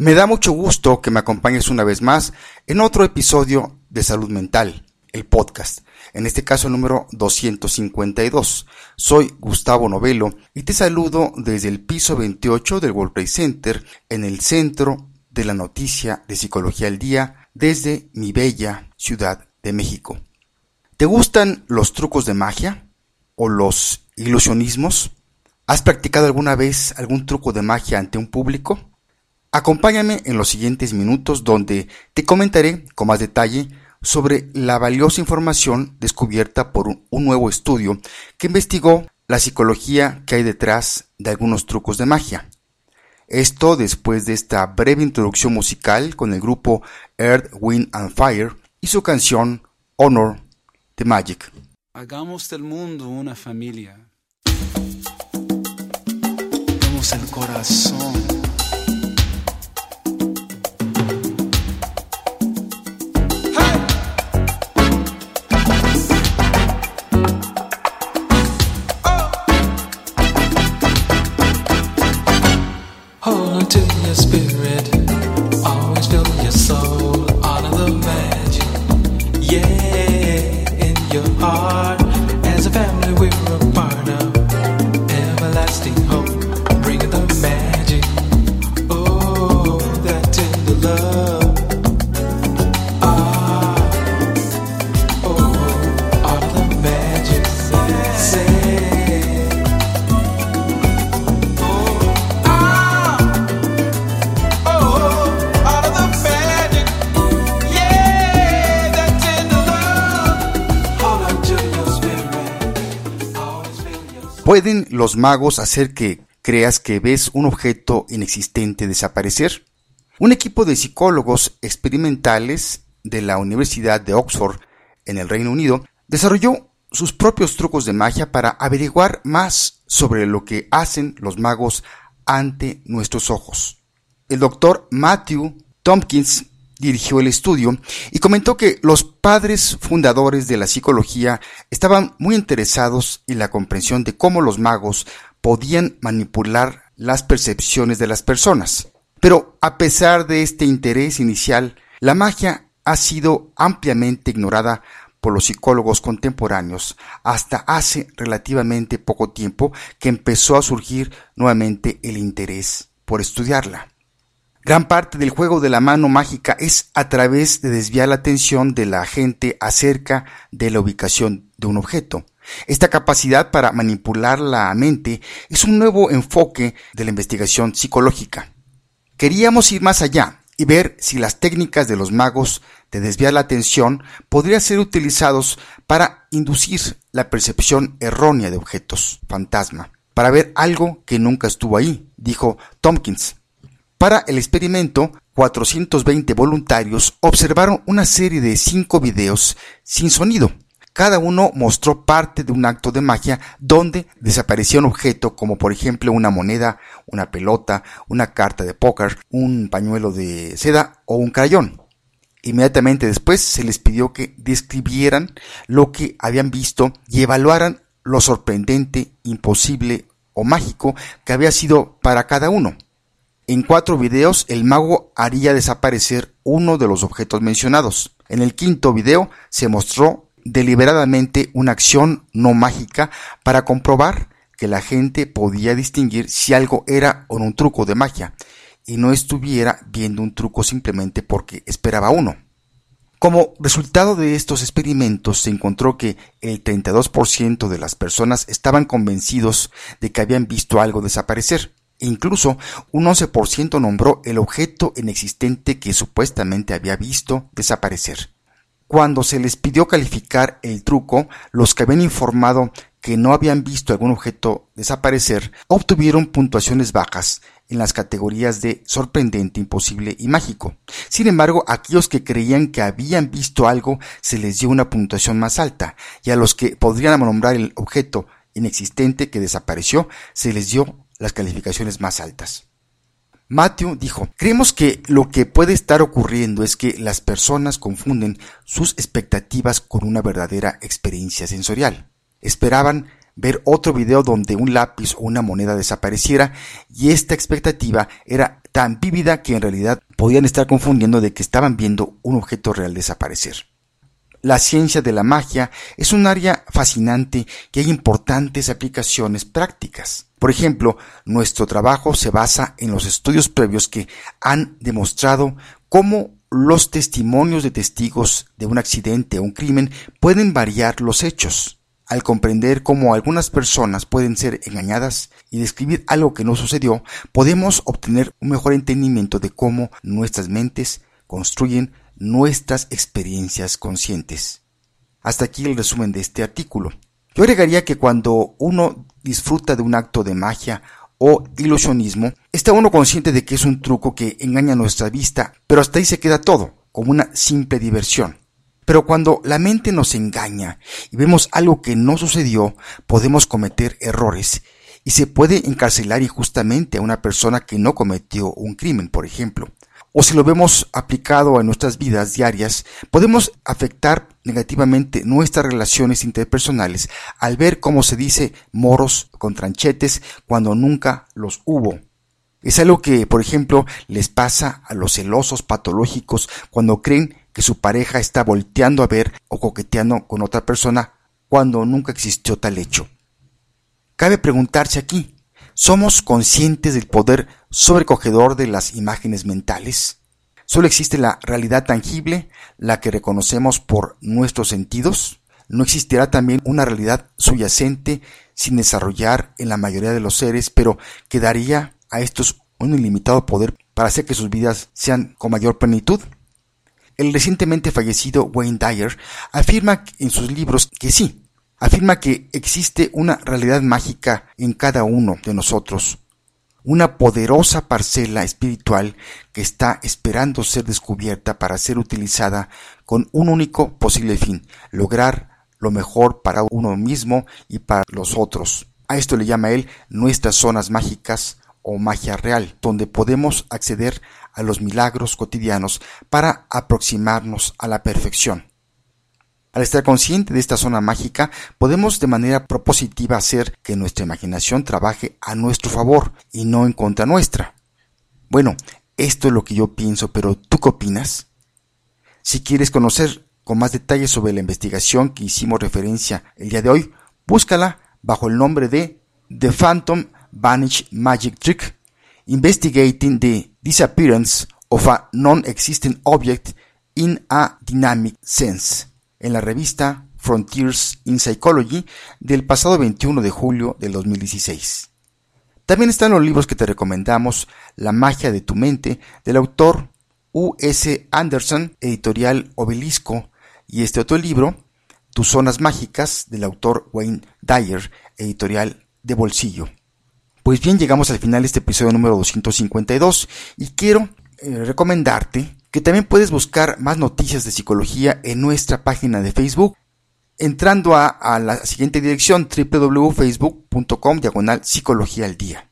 Me da mucho gusto que me acompañes una vez más en otro episodio de Salud Mental, el podcast, en este caso número 252. Soy Gustavo Novelo y te saludo desde el piso 28 del World Trade Center en el centro de la noticia de Psicología al Día desde mi bella Ciudad de México. ¿Te gustan los trucos de magia o los ilusionismos? ¿Has practicado alguna vez algún truco de magia ante un público? Acompáñame en los siguientes minutos donde te comentaré con más detalle sobre la valiosa información descubierta por un nuevo estudio que investigó la psicología que hay detrás de algunos trucos de magia. Esto después de esta breve introducción musical con el grupo Earth, Wind and Fire y su canción Honor the Magic. Hagamos del mundo una familia. Demos el corazón. ¿Pueden los magos hacer que creas que ves un objeto inexistente desaparecer? Un equipo de psicólogos experimentales de la Universidad de Oxford, en el Reino Unido, desarrolló sus propios trucos de magia para averiguar más sobre lo que hacen los magos ante nuestros ojos. El doctor Matthew Tompkins dirigió el estudio y comentó que los padres fundadores de la psicología estaban muy interesados en la comprensión de cómo los magos podían manipular las percepciones de las personas. Pero a pesar de este interés inicial, la magia ha sido ampliamente ignorada por los psicólogos contemporáneos hasta hace relativamente poco tiempo que empezó a surgir nuevamente el interés por estudiarla. Gran parte del juego de la mano mágica es a través de desviar la atención de la gente acerca de la ubicación de un objeto. Esta capacidad para manipular la mente es un nuevo enfoque de la investigación psicológica. Queríamos ir más allá y ver si las técnicas de los magos de desviar la atención podrían ser utilizados para inducir la percepción errónea de objetos fantasma, para ver algo que nunca estuvo ahí, dijo Tompkins. Para el experimento, 420 voluntarios observaron una serie de cinco videos sin sonido. Cada uno mostró parte de un acto de magia donde desaparecía un objeto como por ejemplo una moneda, una pelota, una carta de póker, un pañuelo de seda o un crayón. Inmediatamente después se les pidió que describieran lo que habían visto y evaluaran lo sorprendente, imposible o mágico que había sido para cada uno. En cuatro videos el mago haría desaparecer uno de los objetos mencionados. En el quinto video se mostró deliberadamente una acción no mágica para comprobar que la gente podía distinguir si algo era o un truco de magia y no estuviera viendo un truco simplemente porque esperaba uno. Como resultado de estos experimentos se encontró que el 32% de las personas estaban convencidos de que habían visto algo desaparecer. Incluso un 11% nombró el objeto inexistente que supuestamente había visto desaparecer. Cuando se les pidió calificar el truco, los que habían informado que no habían visto algún objeto desaparecer obtuvieron puntuaciones bajas en las categorías de sorprendente, imposible y mágico. Sin embargo, a aquellos que creían que habían visto algo se les dio una puntuación más alta, y a los que podrían nombrar el objeto inexistente que desapareció se les dio las calificaciones más altas. Matthew dijo, creemos que lo que puede estar ocurriendo es que las personas confunden sus expectativas con una verdadera experiencia sensorial. Esperaban ver otro video donde un lápiz o una moneda desapareciera y esta expectativa era tan vívida que en realidad podían estar confundiendo de que estaban viendo un objeto real desaparecer. La ciencia de la magia es un área fascinante que hay importantes aplicaciones prácticas. Por ejemplo, nuestro trabajo se basa en los estudios previos que han demostrado cómo los testimonios de testigos de un accidente o un crimen pueden variar los hechos. Al comprender cómo algunas personas pueden ser engañadas y describir algo que no sucedió, podemos obtener un mejor entendimiento de cómo nuestras mentes construyen nuestras experiencias conscientes. Hasta aquí el resumen de este artículo. Yo agregaría que cuando uno disfruta de un acto de magia o ilusionismo, está uno consciente de que es un truco que engaña nuestra vista, pero hasta ahí se queda todo, como una simple diversión. Pero cuando la mente nos engaña y vemos algo que no sucedió, podemos cometer errores y se puede encarcelar injustamente a una persona que no cometió un crimen, por ejemplo o si lo vemos aplicado a nuestras vidas diarias, podemos afectar negativamente nuestras relaciones interpersonales al ver cómo se dice moros con tranchetes cuando nunca los hubo. Es algo que, por ejemplo, les pasa a los celosos patológicos cuando creen que su pareja está volteando a ver o coqueteando con otra persona cuando nunca existió tal hecho. Cabe preguntarse aquí, ¿somos conscientes del poder sobrecogedor de las imágenes mentales. Solo existe la realidad tangible, la que reconocemos por nuestros sentidos. No existirá también una realidad subyacente sin desarrollar en la mayoría de los seres, pero que daría a estos un ilimitado poder para hacer que sus vidas sean con mayor plenitud. El recientemente fallecido Wayne Dyer afirma en sus libros que sí, afirma que existe una realidad mágica en cada uno de nosotros, una poderosa parcela espiritual que está esperando ser descubierta para ser utilizada con un único posible fin, lograr lo mejor para uno mismo y para los otros. A esto le llama él nuestras zonas mágicas o magia real, donde podemos acceder a los milagros cotidianos para aproximarnos a la perfección. Al estar consciente de esta zona mágica, podemos de manera propositiva hacer que nuestra imaginación trabaje a nuestro favor y no en contra nuestra. Bueno, esto es lo que yo pienso, pero ¿tú qué opinas? Si quieres conocer con más detalles sobre la investigación que hicimos referencia el día de hoy, búscala bajo el nombre de The Phantom Vanish Magic Trick, Investigating the Disappearance of a Non-Existent Object in a Dynamic Sense en la revista Frontiers in Psychology del pasado 21 de julio del 2016. También están los libros que te recomendamos, La magia de tu mente, del autor U.S. Anderson, editorial Obelisco, y este otro libro, Tus zonas mágicas, del autor Wayne Dyer, editorial de bolsillo. Pues bien, llegamos al final de este episodio número 252 y quiero eh, recomendarte que también puedes buscar más noticias de psicología en nuestra página de Facebook entrando a, la siguiente dirección www.facebook.com diagonal psicología al día.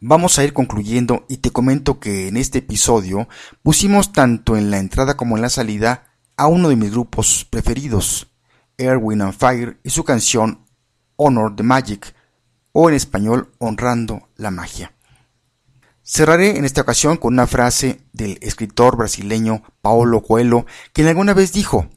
Vamos a ir concluyendo y te comento que en este episodio pusimos tanto en la entrada como en la salida a uno de mis grupos preferidos, Air, Wind and Fire y su canción Honor the Magic o en español Honrando la Magia. Cerraré en esta ocasión con una frase del escritor brasileño Paulo Coelho, quien alguna vez dijo,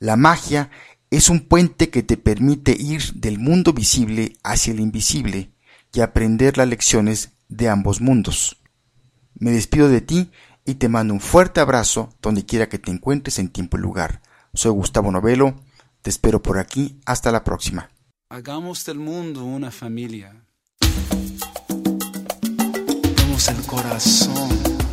La magia es un puente que te permite ir del mundo visible hacia el invisible y aprender las lecciones de ambos mundos. Me despido de ti y te mando un fuerte abrazo donde quiera que te encuentres en tiempo y lugar. Soy Gustavo Novelo, te espero por aquí, hasta la próxima. Hagamos del mundo una familia el corazón.